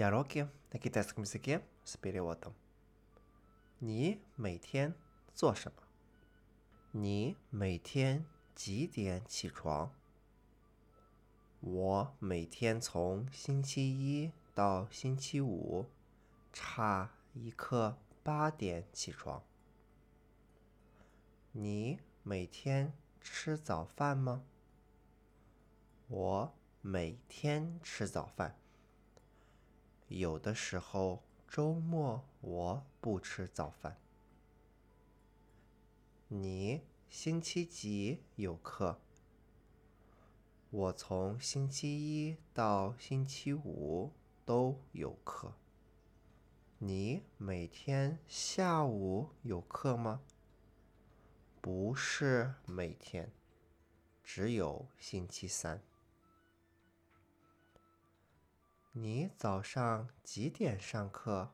Диалоги на китайском языке с переводом. 你每天做什么？你每天几点起床？我每天从星期一到星期五，差一刻八点起床。你每天吃早饭吗？我每天吃早饭。 有的时候周末我不吃早饭。你星期几有课？我从星期一到星期五都有课。你每天下午有课吗？不是每天，只有星期三。你早上几点上课？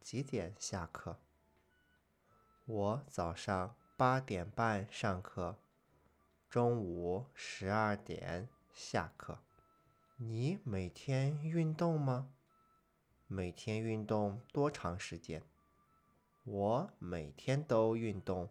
几点下课？我早上八点半上课，中午十二点下课。你每天运动吗？每天运动多长时间？我每天都运动，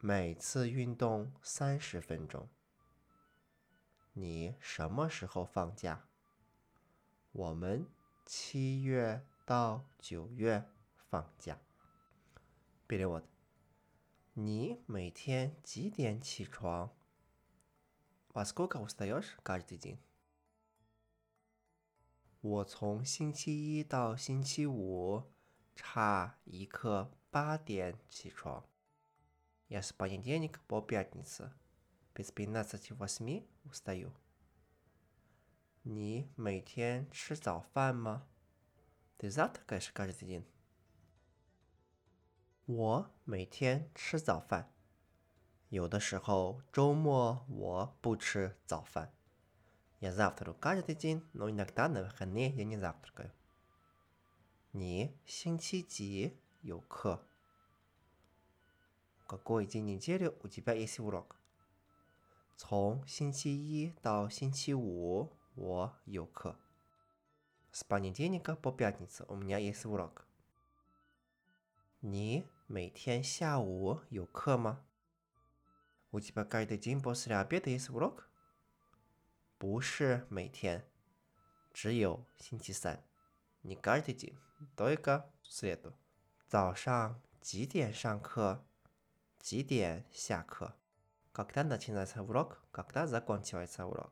每次运动三十分钟。你什么时候放假？我们七月到九月放假。Перевод. 你每天几点起床？Во сколько встаешь каждый день? 我从星期一到星期五差一刻八点起床。Я с понедельника по пятницу без пятнадцати восьми встаю. 你每天吃早饭吗？Ты завтракаешь каждый день? 我每天吃早饭，有的时候周末我不吃早饭。Я завтракаю каждый день, но иногда на выходные я не завтракаю. 你星期几有课？Какой день недели у тебя есть урок? 从星期一到星期五。 我有课。С понедельника по пятницу у меня есть урок. 你每天下午有课吗？У тебя каждый день после обеда есть урок? 不是每天，只有星期三。Не каждый день, только в среду. 早上几点上课？几点下课？Когда начинается урок? Когда закончивается урок?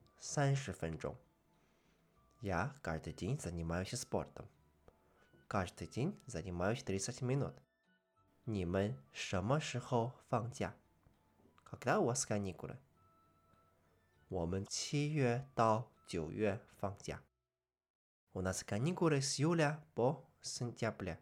三十分钟。Я каждый день занимаюсь спортом. Каждый день занимаюсь тридцать минут. 你们什么时候放假？Когда у вас каникулы? 我们七月到九月放假。У нас каникулы с июля по сентября.